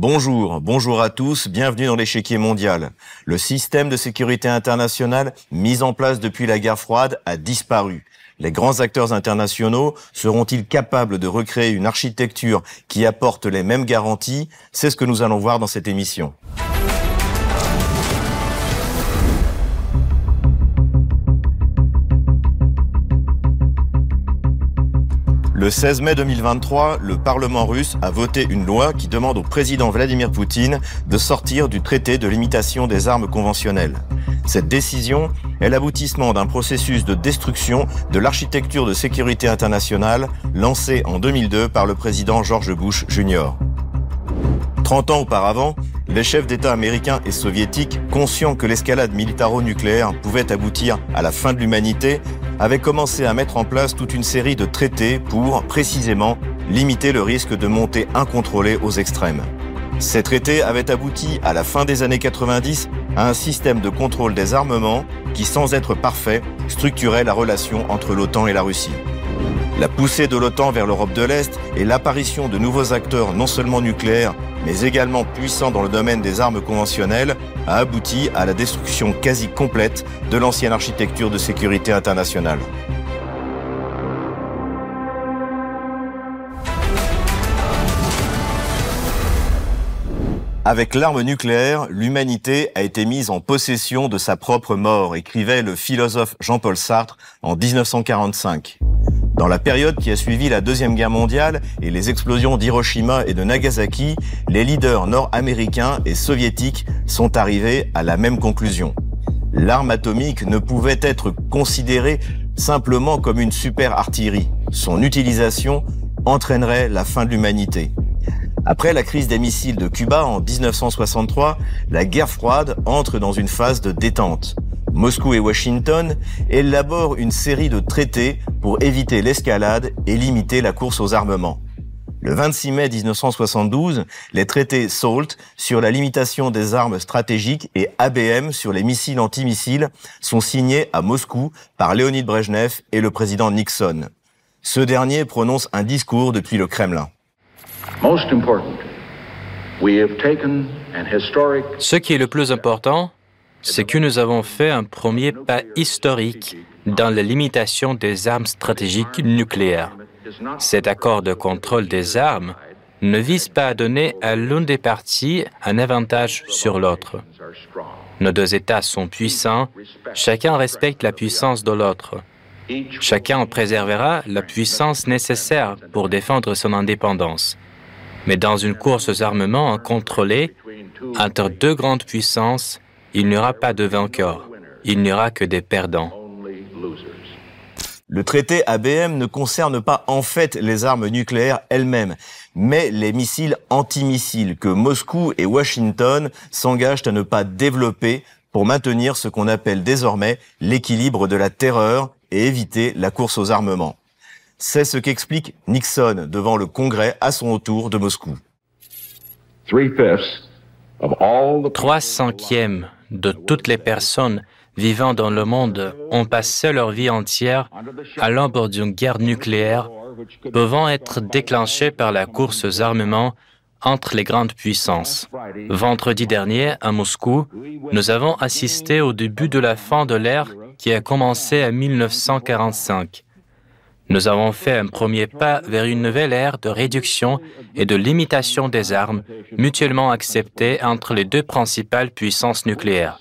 Bonjour, bonjour à tous, bienvenue dans l'échiquier mondial. Le système de sécurité internationale mis en place depuis la guerre froide a disparu. Les grands acteurs internationaux seront-ils capables de recréer une architecture qui apporte les mêmes garanties? C'est ce que nous allons voir dans cette émission. Le 16 mai 2023, le Parlement russe a voté une loi qui demande au président Vladimir Poutine de sortir du traité de limitation des armes conventionnelles. Cette décision est l'aboutissement d'un processus de destruction de l'architecture de sécurité internationale lancé en 2002 par le président George Bush Jr. 30 ans auparavant, les chefs d'État américains et soviétiques, conscients que l'escalade militaro-nucléaire pouvait aboutir à la fin de l'humanité, avaient commencé à mettre en place toute une série de traités pour, précisément, limiter le risque de montée incontrôlée aux extrêmes. Ces traités avaient abouti, à la fin des années 90, à un système de contrôle des armements qui, sans être parfait, structurait la relation entre l'OTAN et la Russie. La poussée de l'OTAN vers l'Europe de l'Est et l'apparition de nouveaux acteurs non seulement nucléaires, mais également puissants dans le domaine des armes conventionnelles, a abouti à la destruction quasi complète de l'ancienne architecture de sécurité internationale. Avec l'arme nucléaire, l'humanité a été mise en possession de sa propre mort, écrivait le philosophe Jean-Paul Sartre en 1945. Dans la période qui a suivi la Deuxième Guerre mondiale et les explosions d'Hiroshima et de Nagasaki, les leaders nord-américains et soviétiques sont arrivés à la même conclusion. L'arme atomique ne pouvait être considérée simplement comme une super artillerie. Son utilisation entraînerait la fin de l'humanité. Après la crise des missiles de Cuba en 1963, la guerre froide entre dans une phase de détente. Moscou et Washington élaborent une série de traités pour éviter l'escalade et limiter la course aux armements. Le 26 mai 1972, les traités SALT sur la limitation des armes stratégiques et ABM sur les missiles antimissiles sont signés à Moscou par Léonid Brejnev et le président Nixon. Ce dernier prononce un discours depuis le Kremlin. Ce qui est le plus important, c'est que nous avons fait un premier pas historique dans la limitation des armes stratégiques nucléaires. Cet accord de contrôle des armes ne vise pas à donner à l'une des parties un avantage sur l'autre. Nos deux États sont puissants, chacun respecte la puissance de l'autre. Chacun préservera la puissance nécessaire pour défendre son indépendance. Mais dans une course aux armements incontrôlée entre deux grandes puissances, il n'y aura pas de vainqueur, il n'y aura que des perdants. Le traité ABM ne concerne pas en fait les armes nucléaires elles-mêmes, mais les missiles antimissiles que Moscou et Washington s'engagent à ne pas développer pour maintenir ce qu'on appelle désormais l'équilibre de la terreur et éviter la course aux armements. C'est ce qu'explique Nixon devant le Congrès à son retour de Moscou. Trois cinquièmes de toutes les personnes vivant dans le monde ont passé leur vie entière à l'ombre d'une guerre nucléaire pouvant être déclenchée par la course aux armements entre les grandes puissances. Vendredi dernier, à Moscou, nous avons assisté au début de la fin de l'ère qui a commencé en 1945. Nous avons fait un premier pas vers une nouvelle ère de réduction et de limitation des armes mutuellement acceptées entre les deux principales puissances nucléaires.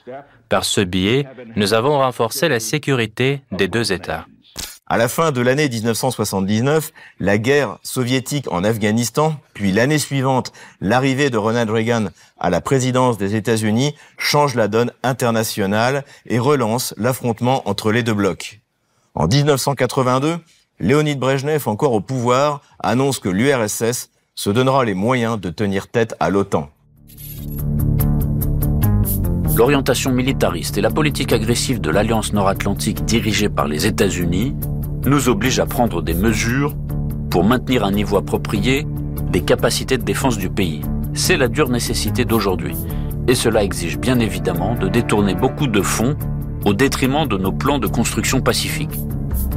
Par ce biais, nous avons renforcé la sécurité des deux États. À la fin de l'année 1979, la guerre soviétique en Afghanistan, puis l'année suivante, l'arrivée de Ronald Reagan à la présidence des États-Unis change la donne internationale et relance l'affrontement entre les deux blocs. En 1982, Léonid Brejnev, encore au pouvoir, annonce que l'URSS se donnera les moyens de tenir tête à l'OTAN. L'orientation militariste et la politique agressive de l'Alliance nord-atlantique dirigée par les États-Unis nous obligent à prendre des mesures pour maintenir un niveau approprié des capacités de défense du pays. C'est la dure nécessité d'aujourd'hui. Et cela exige bien évidemment de détourner beaucoup de fonds au détriment de nos plans de construction pacifique.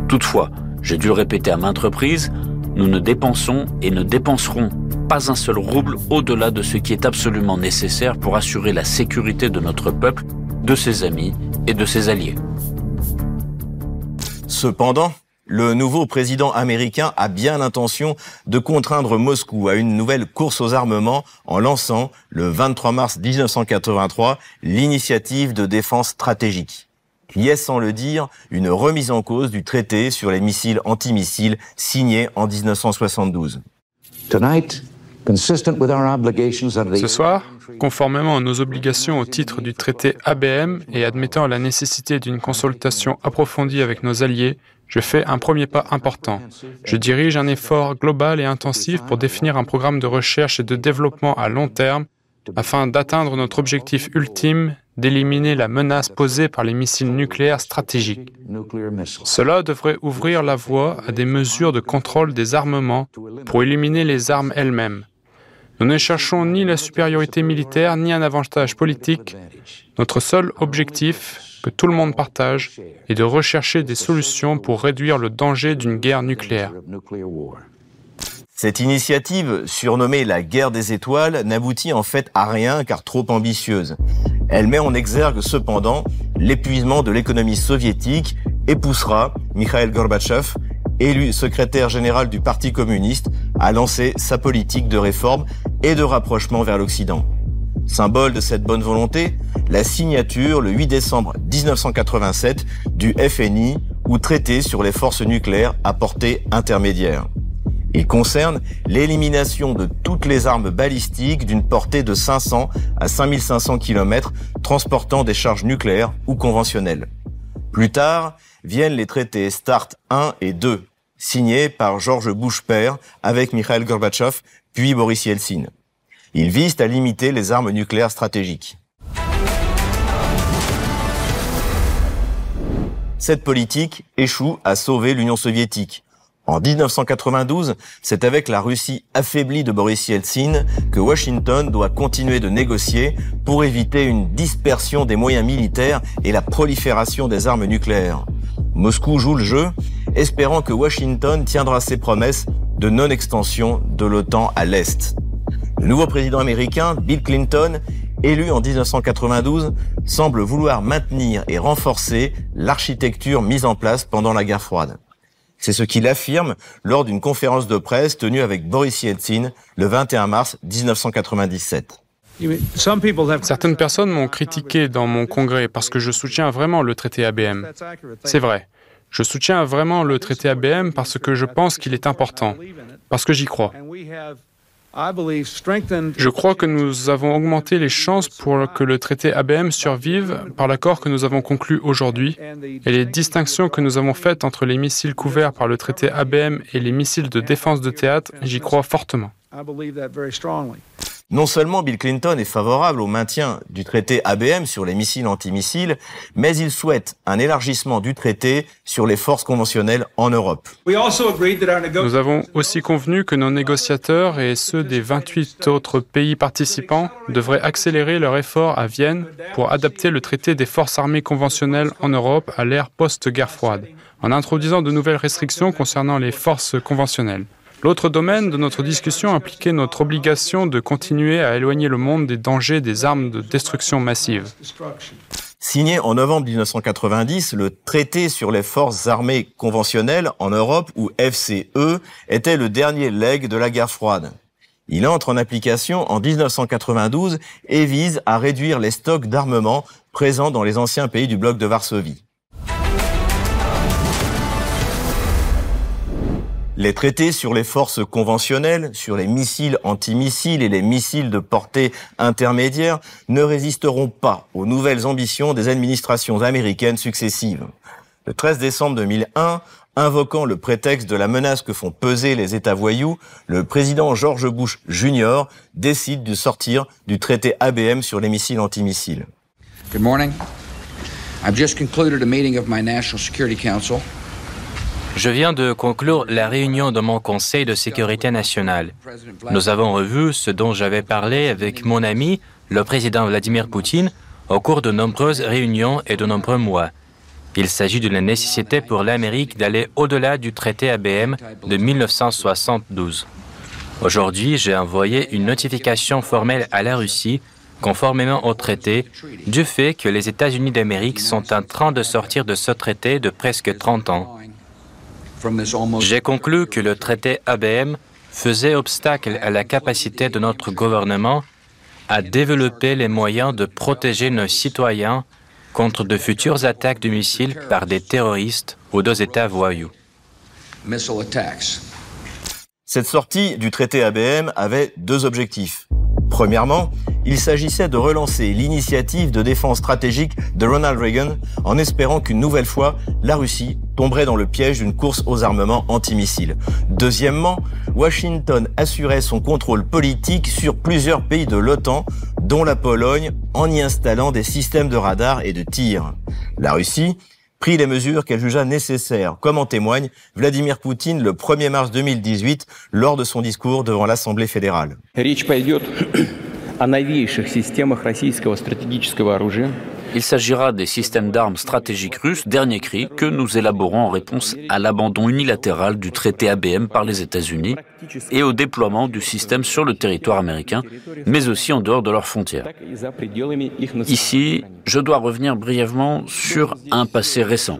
Toutefois, j'ai dû le répéter à maintes reprises, nous ne dépensons et ne dépenserons pas un seul rouble au-delà de ce qui est absolument nécessaire pour assurer la sécurité de notre peuple, de ses amis et de ses alliés. Cependant, le nouveau président américain a bien l'intention de contraindre Moscou à une nouvelle course aux armements en lançant, le 23 mars 1983, l'initiative de défense stratégique qui est sans le dire une remise en cause du traité sur les missiles antimissiles signé en 1972. Ce soir, conformément à nos obligations au titre du traité ABM et admettant la nécessité d'une consultation approfondie avec nos alliés, je fais un premier pas important. Je dirige un effort global et intensif pour définir un programme de recherche et de développement à long terme afin d'atteindre notre objectif ultime d'éliminer la menace posée par les missiles nucléaires stratégiques. Cela devrait ouvrir la voie à des mesures de contrôle des armements pour éliminer les armes elles-mêmes. Nous ne cherchons ni la supériorité militaire ni un avantage politique. Notre seul objectif, que tout le monde partage, est de rechercher des solutions pour réduire le danger d'une guerre nucléaire. Cette initiative, surnommée la guerre des étoiles, n'aboutit en fait à rien car trop ambitieuse. Elle met en exergue cependant l'épuisement de l'économie soviétique et poussera Mikhail Gorbatchev, élu secrétaire général du Parti communiste, à lancer sa politique de réforme et de rapprochement vers l'Occident. Symbole de cette bonne volonté, la signature le 8 décembre 1987 du FNI ou traité sur les forces nucléaires à portée intermédiaire. Il concerne l'élimination de toutes les armes balistiques d'une portée de 500 à 5500 km transportant des charges nucléaires ou conventionnelles. Plus tard, viennent les traités START 1 et 2, signés par George Bush père avec Mikhail Gorbatchev puis Boris Yeltsin. Ils visent à limiter les armes nucléaires stratégiques. Cette politique échoue à sauver l'Union soviétique en 1992, c'est avec la Russie affaiblie de Boris Yeltsin que Washington doit continuer de négocier pour éviter une dispersion des moyens militaires et la prolifération des armes nucléaires. Moscou joue le jeu, espérant que Washington tiendra ses promesses de non-extension de l'OTAN à l'Est. Le nouveau président américain, Bill Clinton, élu en 1992, semble vouloir maintenir et renforcer l'architecture mise en place pendant la guerre froide. C'est ce qu'il affirme lors d'une conférence de presse tenue avec Boris Yeltsin le 21 mars 1997. Certaines personnes m'ont critiqué dans mon congrès parce que je soutiens vraiment le traité ABM. C'est vrai. Je soutiens vraiment le traité ABM parce que je pense qu'il est important, parce que j'y crois. Je crois que nous avons augmenté les chances pour que le traité ABM survive par l'accord que nous avons conclu aujourd'hui et les distinctions que nous avons faites entre les missiles couverts par le traité ABM et les missiles de défense de théâtre, j'y crois fortement. Non seulement Bill Clinton est favorable au maintien du traité ABM sur les missiles antimissiles, mais il souhaite un élargissement du traité sur les forces conventionnelles en Europe. Nous avons aussi convenu que nos négociateurs et ceux des 28 autres pays participants devraient accélérer leurs efforts à Vienne pour adapter le traité des forces armées conventionnelles en Europe à l'ère post-guerre froide, en introduisant de nouvelles restrictions concernant les forces conventionnelles. L'autre domaine de notre discussion impliquait notre obligation de continuer à éloigner le monde des dangers des armes de destruction massive. Signé en novembre 1990, le traité sur les forces armées conventionnelles en Europe, ou FCE, était le dernier leg de la guerre froide. Il entre en application en 1992 et vise à réduire les stocks d'armement présents dans les anciens pays du bloc de Varsovie. Les traités sur les forces conventionnelles, sur les missiles antimissiles et les missiles de portée intermédiaire ne résisteront pas aux nouvelles ambitions des administrations américaines successives. Le 13 décembre 2001, invoquant le prétexte de la menace que font peser les États voyous, le président George Bush Jr. décide de sortir du traité ABM sur les missiles antimissiles. Good morning. I've just concluded a meeting of my National Security Council je viens de conclure la réunion de mon Conseil de sécurité nationale. Nous avons revu ce dont j'avais parlé avec mon ami, le président Vladimir Poutine, au cours de nombreuses réunions et de nombreux mois. Il s'agit de la nécessité pour l'Amérique d'aller au-delà du traité ABM de 1972. Aujourd'hui, j'ai envoyé une notification formelle à la Russie, conformément au traité, du fait que les États-Unis d'Amérique sont en train de sortir de ce traité de presque 30 ans. J'ai conclu que le traité ABM faisait obstacle à la capacité de notre gouvernement à développer les moyens de protéger nos citoyens contre de futures attaques de missiles par des terroristes ou deux États voyous. Cette sortie du traité ABM avait deux objectifs. Premièrement, il s'agissait de relancer l'initiative de défense stratégique de Ronald Reagan en espérant qu'une nouvelle fois, la Russie tomberait dans le piège d'une course aux armements antimissiles. Deuxièmement, Washington assurait son contrôle politique sur plusieurs pays de l'OTAN, dont la Pologne, en y installant des systèmes de radar et de tir. La Russie prit les mesures qu'elle jugea nécessaires, comme en témoigne Vladimir Poutine le 1er mars 2018 lors de son discours devant l'Assemblée fédérale. Il s'agira des systèmes d'armes stratégiques russes, dernier cri, que nous élaborons en réponse à l'abandon unilatéral du traité ABM par les États-Unis et au déploiement du système sur le territoire américain, mais aussi en dehors de leurs frontières. Ici, je dois revenir brièvement sur un passé récent.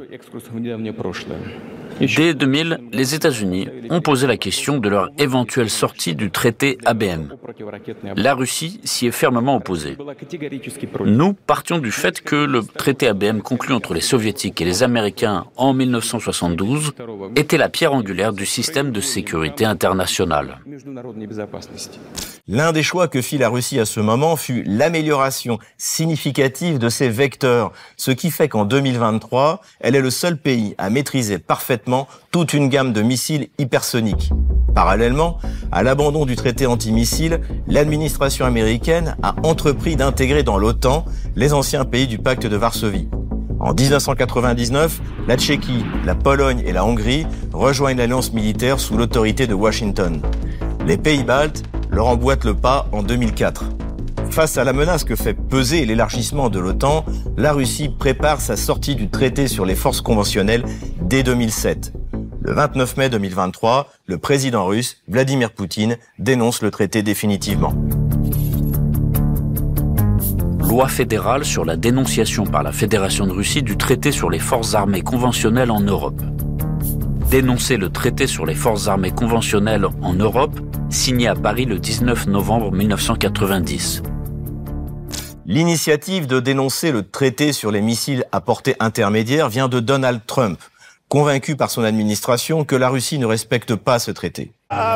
Dès 2000, les États-Unis ont posé la question de leur éventuelle sortie du traité ABM. La Russie s'y est fermement opposée. Nous partions du fait que le traité ABM conclu entre les Soviétiques et les Américains en 1972 était la pierre angulaire du système de sécurité internationale. L'un des choix que fit la Russie à ce moment fut l'amélioration significative de ses vecteurs, ce qui fait qu'en 2023, elle est le seul pays à maîtriser parfaitement toute une gamme de missiles hypersoniques. Parallèlement à l'abandon du traité antimissile, l'administration américaine a entrepris d'intégrer dans l'OTAN les anciens pays du pacte de Varsovie. En 1999, la Tchéquie, la Pologne et la Hongrie rejoignent l'alliance militaire sous l'autorité de Washington. Les pays baltes leur emboîtent le pas en 2004. Face à la menace que fait peser l'élargissement de l'OTAN, la Russie prépare sa sortie du traité sur les forces conventionnelles dès 2007. Le 29 mai 2023, le président russe, Vladimir Poutine, dénonce le traité définitivement. Loi fédérale sur la dénonciation par la Fédération de Russie du traité sur les forces armées conventionnelles en Europe. Dénoncer le traité sur les forces armées conventionnelles en Europe, signé à Paris le 19 novembre 1990. L'initiative de dénoncer le traité sur les missiles à portée intermédiaire vient de Donald Trump, convaincu par son administration que la Russie ne respecte pas ce traité. La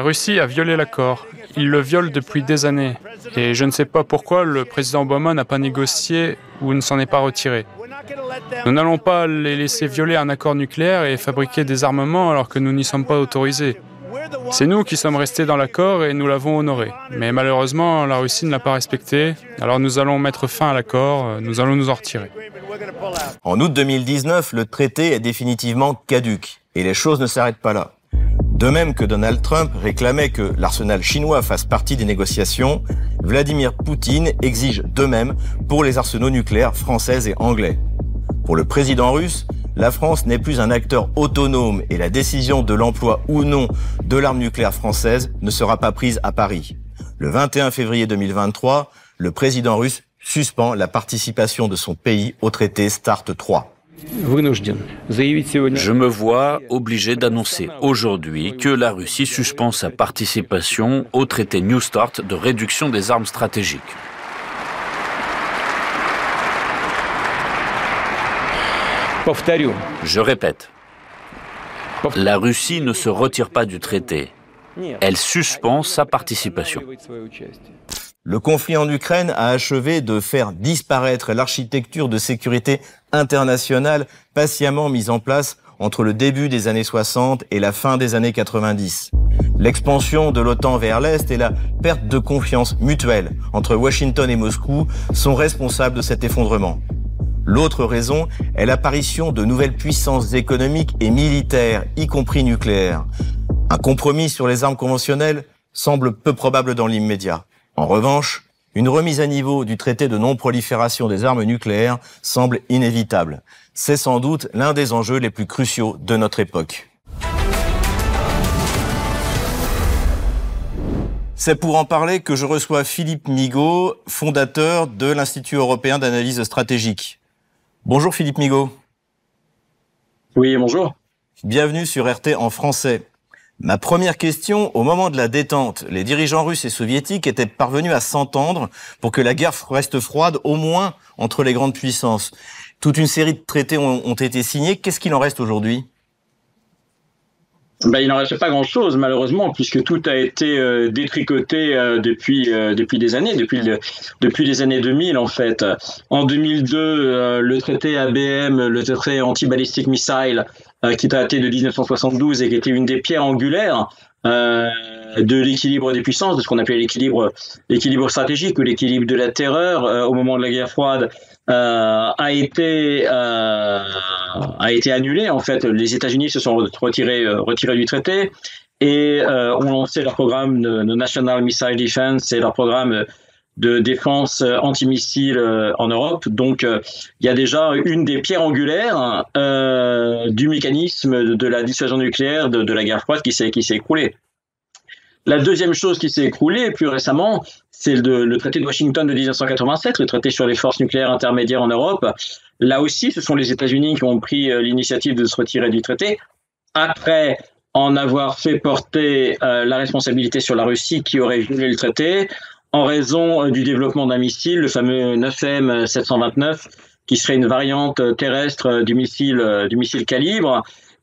Russie a violé l'accord. Il le viole depuis des années. Et je ne sais pas pourquoi le président Obama n'a pas négocié ou ne s'en est pas retiré. Nous n'allons pas les laisser violer un accord nucléaire et fabriquer des armements alors que nous n'y sommes pas autorisés. C'est nous qui sommes restés dans l'accord et nous l'avons honoré. Mais malheureusement, la Russie ne l'a pas respecté. Alors nous allons mettre fin à l'accord, nous allons nous en retirer. En août 2019, le traité est définitivement caduque. Et les choses ne s'arrêtent pas là. De même que Donald Trump réclamait que l'arsenal chinois fasse partie des négociations, Vladimir Poutine exige de même pour les arsenaux nucléaires français et anglais. Pour le président russe, la France n'est plus un acteur autonome et la décision de l'emploi ou non de l'arme nucléaire française ne sera pas prise à Paris. Le 21 février 2023, le président russe suspend la participation de son pays au traité START 3. Je me vois obligé d'annoncer aujourd'hui que la Russie suspend sa participation au traité New Start de réduction des armes stratégiques. Je répète, la Russie ne se retire pas du traité. Elle suspend sa participation. Le conflit en Ukraine a achevé de faire disparaître l'architecture de sécurité internationale patiemment mise en place entre le début des années 60 et la fin des années 90. L'expansion de l'OTAN vers l'Est et la perte de confiance mutuelle entre Washington et Moscou sont responsables de cet effondrement. L'autre raison est l'apparition de nouvelles puissances économiques et militaires, y compris nucléaires. Un compromis sur les armes conventionnelles semble peu probable dans l'immédiat. En revanche, une remise à niveau du traité de non-prolifération des armes nucléaires semble inévitable. C'est sans doute l'un des enjeux les plus cruciaux de notre époque. C'est pour en parler que je reçois Philippe Migaud, fondateur de l'Institut européen d'analyse stratégique. Bonjour Philippe Migaud. Oui, bonjour. Bienvenue sur RT en français. Ma première question, au moment de la détente, les dirigeants russes et soviétiques étaient parvenus à s'entendre pour que la guerre reste froide au moins entre les grandes puissances. Toute une série de traités ont, ont été signés. Qu'est-ce qu'il en reste aujourd'hui? Ben, il n'en reste pas grand-chose, malheureusement, puisque tout a été euh, détricoté euh, depuis, euh, depuis des années, depuis, depuis les années 2000, en fait. En 2002, le traité ABM, le traité anti-ballistic missile, qui daté de 1972 et qui était une des pierres angulaires de l'équilibre des puissances, de ce qu'on appelait l'équilibre, l'équilibre stratégique ou l'équilibre de la terreur au moment de la guerre froide, euh, a été euh, a été annulé. En fait, les États-Unis se sont retirés euh, retirés du traité et ont lancé leur programme de, National Missile Defense et leur programme de défense antimissile en Europe. Donc, il y a déjà une des pierres angulaires du mécanisme de la dissuasion nucléaire de, de la guerre froide qui s'est qui s'est écroulée. La deuxième chose qui s'est écroulée plus récemment, c'est le, traité de Washington de 1987, le traité sur les forces nucléaires intermédiaires en Europe. Là aussi, ce sont les États-Unis qui ont pris euh, l'initiative de se retirer du traité après en avoir fait porter euh, la responsabilité sur la Russie qui aurait violé le traité en raison euh, du développement d'un missile, le fameux 9M 729, qui serait une variante terrestre du missile du missile calibre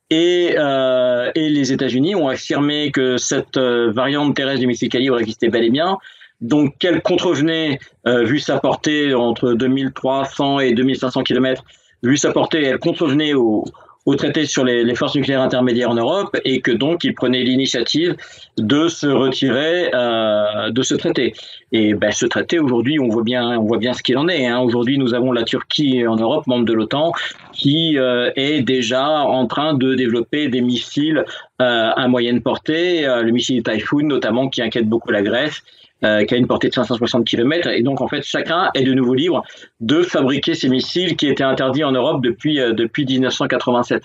et, euh, et les États-Unis ont affirmé que cette euh, variante terrestre du missile calibre existait bel et bien. Donc, qu'elle contrevenait, euh, vu sa portée entre 2300 et 2500 km, vu sa portée, elle contrevenait au, au traité sur les, forces nucléaires intermédiaires en Europe et que donc il prenait l'initiative de se retirer euh, de ce traité. Et ben, ce traité aujourd'hui, on voit bien, on voit bien ce qu'il en est. Hein. Aujourd'hui, nous avons la Turquie en Europe, membre de l'OTAN, qui euh, est déjà en train de développer des missiles euh, à moyenne portée, le missile Typhoon notamment, qui inquiète beaucoup la Grèce euh, qui a une portée de 560 km. Et donc, en fait, chacun est de nouveau libre de fabriquer ces missiles qui étaient interdits en Europe depuis, euh, depuis 1987.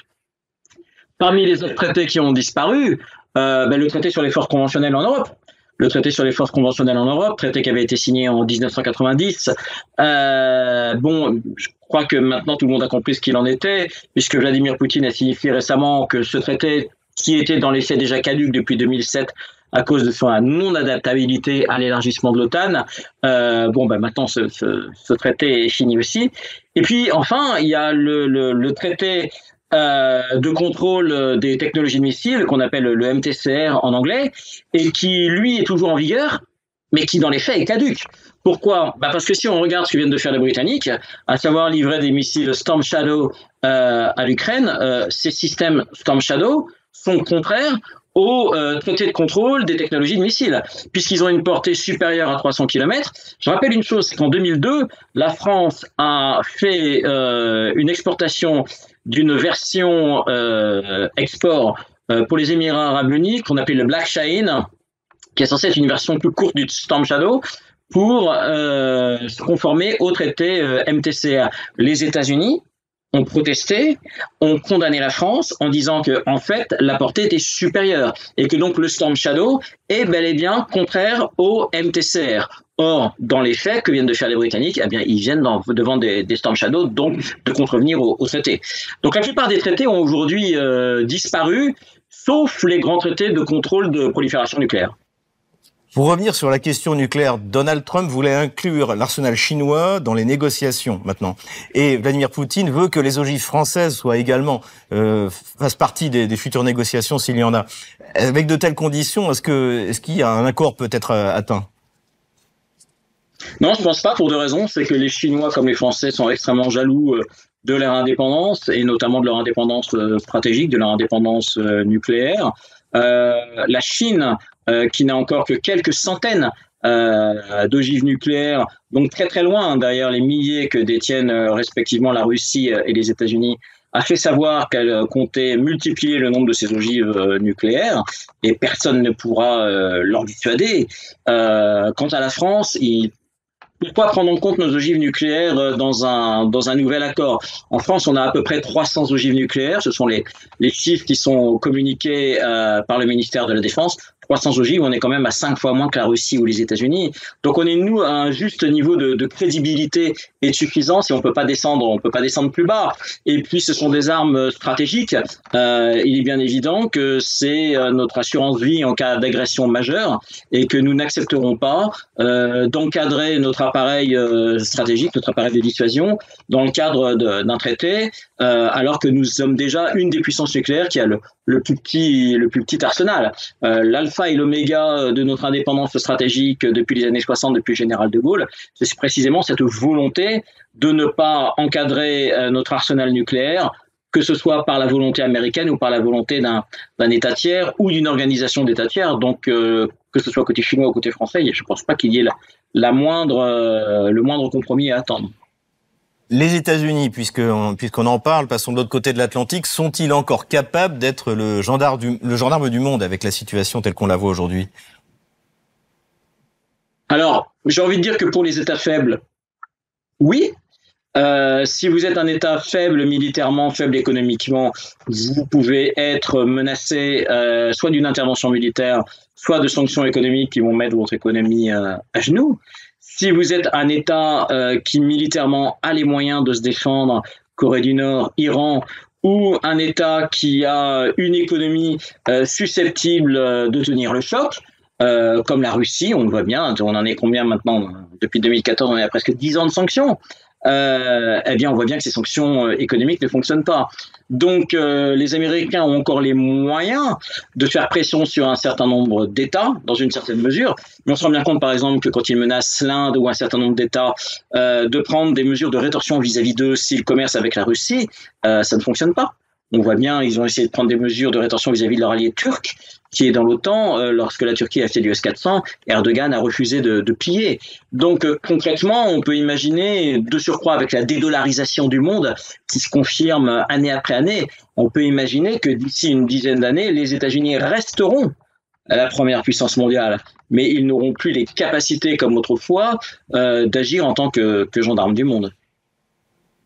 Parmi les autres traités qui ont disparu, euh, ben, le traité sur les forces conventionnelles en Europe. Le traité sur les forces conventionnelles en Europe, traité qui avait été signé en 1990. Euh, bon, je crois que maintenant tout le monde a compris ce qu'il en était, puisque Vladimir Poutine a signifié récemment que ce traité, qui était dans l'essai déjà caduque depuis 2007, à cause de son non-adaptabilité à l'élargissement de l'OTAN. Euh, bon, ben maintenant, ce, traité est fini aussi. Et puis, enfin, il y a le, traité euh, de contrôle des technologies de missiles qu'on appelle le MTCR en anglais et qui, lui, est toujours en vigueur, mais qui, dans les faits, est caduque. Pourquoi? Bah Parce que si on regarde ce que viennent de faire les Britanniques, à savoir livrer des missiles Storm Shadow euh, à l'Ukraine, ces systèmes Storm Shadow sont contraires au euh, traité de contrôle des technologies de missiles, puisqu'ils ont une portée supérieure à 300 km. Je rappelle une chose, c'est qu'en 2002, la France a fait euh, une exportation d'une version euh, export euh, pour les Émirats arabes unis qu'on appelle le Black Shine, qui est censé être une version plus courte du Storm Shadow, pour euh, se conformer au traité MTCA. Les États-Unis ont protesté, ont condamné la France en disant que en fait la portée était supérieure et que donc le Storm Shadow est bel et bien contraire au MTCR. Or, dans les faits que viennent de faire les Britanniques, eh bien, ils viennent devant des, des, Storm Shadow, donc de contrevenir au, au, traité. Donc la plupart des traités ont aujourd'hui euh, disparu, sauf les grands traités de contrôle de prolifération nucléaire. Pour revenir sur la question nucléaire, Donald Trump voulait inclure l'arsenal chinois dans les négociations maintenant. Et Vladimir Poutine veut que les ogives françaises soient également euh, fassent partie des, des, futures négociations s'il y en a. Avec de telles conditions, est-ce que est-ce qu'il y a un accord peut-être euh, atteint? Non, je pense pas pour deux raisons. C'est que les Chinois comme les Français sont extrêmement jaloux euh, de leur indépendance et notamment de leur indépendance stratégique, de leur indépendance nucléaire. Euh, la Chine euh, qui n'a encore que quelques centaines euh, d'ogives nucléaires, donc très très loin derrière les milliers que détiennent euh, respectivement la Russie et les États-Unis, a fait savoir qu'elle comptait multiplier le nombre de ces ogives nucléaires et personne ne pourra leur dissuader. quant à la France, il pourquoi prendre en compte nos ogives nucléaires euh, dans un, dans un nouvel accord? En France, on a à peu près 300 ogives nucléaires. Ce sont les, les chiffres qui sont communiqués euh, par le ministère de la Défense. Croissance ogive, on est quand même à cinq fois moins que la Russie ou les États-Unis. Donc on est nous à un juste niveau de, de crédibilité et de suffisance et on peut pas descendre, on peut pas descendre plus bas. Et puis ce sont des armes stratégiques. Euh, il est bien évident que c'est euh, notre assurance vie en cas d'agression majeure et que nous n'accepterons pas euh, d'encadrer notre appareil euh, stratégique, notre appareil de dissuasion dans le cadre d'un traité, euh, alors que nous sommes déjà une des puissances nucléaires qui a le, plus petit le plus petit arsenal. Euh, L'alpha et l'oméga de notre indépendance stratégique depuis les années 60, depuis le général de Gaulle, c'est précisément cette volonté de ne pas encadrer euh, notre arsenal nucléaire, que ce soit par la volonté américaine ou par la volonté d'un État tiers ou d'une organisation d'État tiers. Donc, que ce soit côté chinois ou côté français, je ne pense pas qu'il y ait la, le moindre compromis à attendre. Les États-Unis, puisqu'on en parle, passons de l'autre côté de l'Atlantique, sont-ils encore capables d'être le gendarme, du, le gendarme du monde avec la situation telle qu'on la voit aujourd'hui? Alors, j'ai envie de dire que pour les États faibles, oui. Euh, si vous êtes un État faible militairement, faible économiquement, vous pouvez être menacé euh, soit d'une intervention militaire, soit de sanctions économiques qui vont mettre votre économie euh, à genoux. Si vous êtes un État euh, qui militairement a les moyens de se défendre, Corée du Nord, Iran, ou un État qui a une économie euh, susceptible de tenir le choc, euh, comme la Russie, on le voit bien, on en est combien maintenant? Depuis 2014, on est à presque 10 ans de sanctions. Euh, eh bien, on voit bien que ces sanctions euh, économiques ne fonctionnent pas. Donc, euh, les Américains ont encore les moyens de faire pression sur un certain nombre d'États, dans une certaine mesure. Mais on se rend bien compte, par exemple, que quand ils menacent l'Inde ou un certain nombre d'États euh, de prendre des mesures de rétorsion vis-à-vis d'eux s'ils commercent avec la Russie, euh, ça ne fonctionne pas. On voit bien, ils ont essayé de prendre des mesures de rétorsion vis-à-vis de leur allié turc, qui est dans l'OTAN. Euh, lorsque la Turquie a fait du S-400, Erdogan a refusé de, de piller. Donc euh, concrètement, on peut imaginer, de surcroît avec la dédollarisation du monde, qui se confirme année après année, on peut imaginer que d'ici une dizaine d'années, les États-Unis resteront la première puissance mondiale, mais ils n'auront plus les capacités comme autrefois euh, d'agir en tant que, que gendarmes du monde.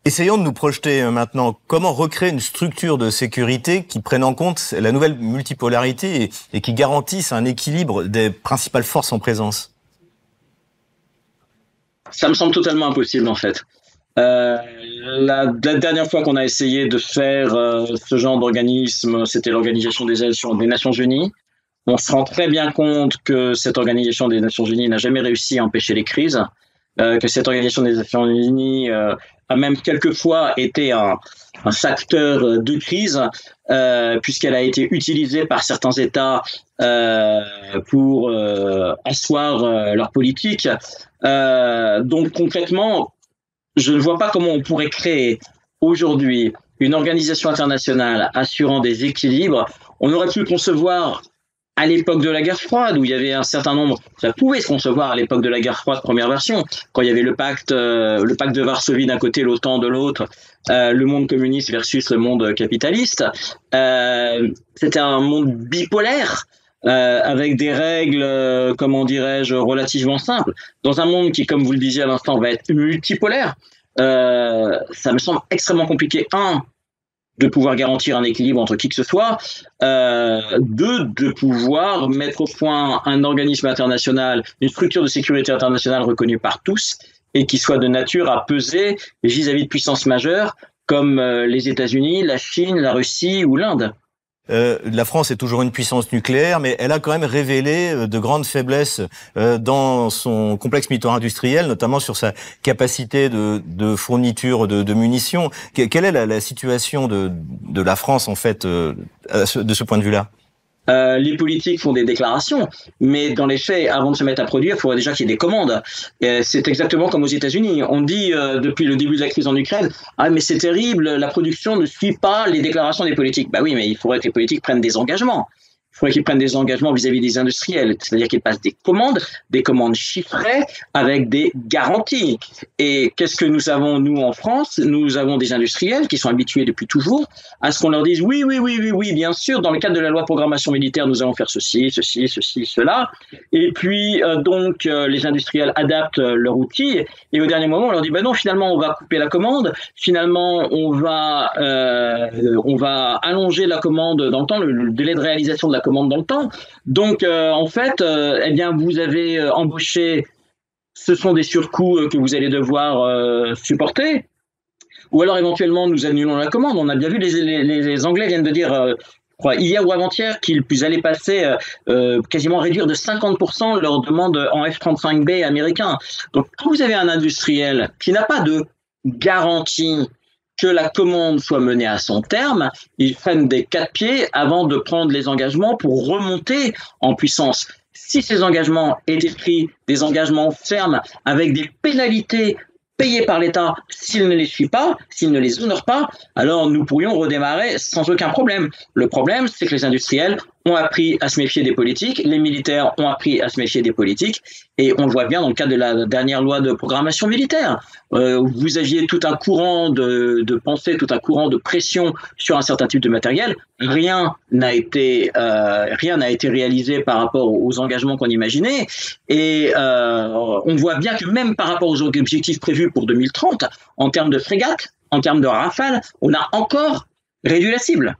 Essayons de nous projeter euh, maintenant. Comment recréer une structure de sécurité qui prenne en compte la nouvelle multipolarité et, qui garantisse un équilibre des principales forces en présence? Ça me semble totalement impossible en fait. Euh, la, dernière fois qu'on a essayé de faire euh, ce genre d'organisme, c'était l'Organisation des, des Nations Unies. On se rend très bien compte que cette Organisation des Nations Unies n'a jamais réussi à empêcher les crises, que cette Organisation des Nations Unies euh, a même quelquefois été un, un facteur de crise, euh, puisqu'elle a été utilisée par certains États euh, pour euh, asseoir euh, leur politique. Euh, donc concrètement, je ne vois pas comment on pourrait créer aujourd'hui une organisation internationale assurant des équilibres. On aurait pu concevoir à l'époque de la guerre froide, où il y avait un certain nombre, ça pouvait se concevoir à l'époque de la guerre froide, première version, quand il y avait le pacte, euh, le pacte de Varsovie d'un côté, l'OTAN de l'autre, euh, le monde communiste versus le monde capitaliste. Euh, C'était un monde bipolaire. Euh, avec des règles, euh, comment dirais-je, relativement simples. Dans un monde qui, comme vous le disiez à l'instant, va être multipolaire, euh, ça me semble extrêmement compliqué. Un, de pouvoir garantir un équilibre entre qui que ce soit, euh, deux, de pouvoir mettre au point un organisme international, une structure de sécurité internationale reconnue par tous et qui soit de nature à peser vis-à-vis de puissances majeures comme euh, les États-Unis, la Chine, la Russie ou l'Inde. Euh, la France est toujours une puissance nucléaire, mais elle a quand même révélé euh, de grandes faiblesses euh, dans son complexe militaire-industriel, notamment sur sa capacité de, de fourniture de, de, munitions. Quelle est la, la situation de, de, la France, en fait, de ce point de vue-là? Euh, les politiques font des déclarations, mais dans les faits, avant de se mettre à produire, il faudrait déjà qu'il y ait des commandes. C'est exactement comme aux États-Unis. On dit euh, depuis le début de la crise en Ukraine, ah mais c'est terrible, la production ne suit pas les déclarations des politiques. Bah oui, mais il faudrait que les politiques prennent des engagements il faudrait qu'ils prennent des engagements vis-à-vis des industriels, c'est-à-dire qu'ils passent des commandes, des commandes chiffrées avec des garanties. Et qu'est-ce que nous avons, nous, en France? Nous avons des industriels qui sont habitués depuis toujours à ce qu'on leur dise oui, oui, oui, oui, oui, bien sûr, dans le cadre de la loi programmation militaire, nous allons faire ceci, ceci, ceci, cela. Et puis, euh, donc, euh, les industriels adaptent euh, leur outil et au dernier moment, on leur dit, ben non, finalement, on va couper la commande, finalement, on va, on va allonger la commande dans le temps, le, le délai de réalisation de la commande dans le temps. Donc, en fait, eh bien, vous avez embauché, ce sont des surcoûts que vous allez devoir supporter. Ou alors éventuellement nous annulons la commande. On a bien vu les, Anglais viennent de dire euh, hier ou avant-hier qu'ils allaient passer euh, euh, quasiment réduire de 50% leur demande en F-35B américain. Donc quand vous avez un industriel qui n'a pas de garantie que la commande soit menée à son terme, ils prennent des quatre pieds avant de prendre les engagements pour remonter en puissance. Si ces engagements étaient pris, des engagements fermes avec des pénalités payés par l'État s'il ne les suit pas, s'il ne les honore pas, alors nous pourrions redémarrer sans aucun problème. Le problème, c'est que les industriels ont appris à se méfier des politiques, les militaires ont appris à se méfier des politiques, et on le voit bien dans le cadre de la dernière loi de programmation militaire. Euh, vous aviez tout un courant de, de, pensée, tout un courant de pression sur un certain type de matériel. Rien n'a été, euh, rien n'a été réalisé par rapport aux engagements qu'on imaginait, et euh, on voit bien que même par rapport aux objectifs prévus pour 2030, en termes de frégates, en termes de rafales, on a encore réduit la cible.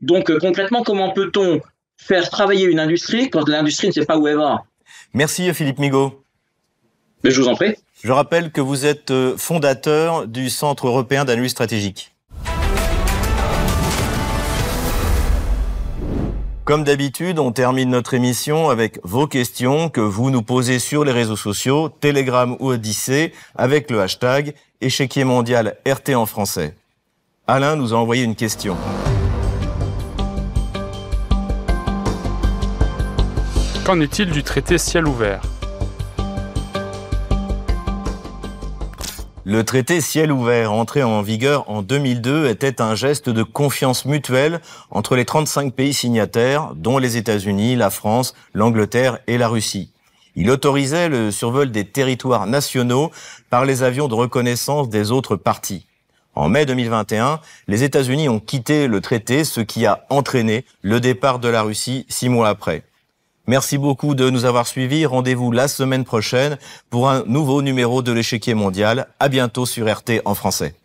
Donc concrètement, comment peut-on faire travailler une industrie quand l'industrie ne sait pas où elle va. Merci Philippe Migaud. Mais je vous en prie. Je rappelle que vous êtes euh, fondateur du Centre européen d'analyse stratégique. Comme d'habitude, on termine notre émission avec vos questions que vous nous posez sur les réseaux sociaux, Telegram ou Odyssée, avec le hashtag échiquier mondial RT en français. Alain nous a envoyé une question. Qu'en est-il du traité ciel ouvert Le traité ciel ouvert, entré en vigueur en 2002, était un geste de confiance mutuelle entre les 35 pays signataires, dont les États-Unis, la France, l'Angleterre et la Russie. Il autorisait le survol des territoires nationaux par les avions de reconnaissance des autres parties. En mai 2021, les États-Unis ont quitté le traité, ce qui a entraîné le départ de la Russie six mois après. Merci beaucoup de nous avoir suivis. Rendez-vous la semaine prochaine pour un nouveau numéro de l'échiquier mondial. À bientôt sur RT en français.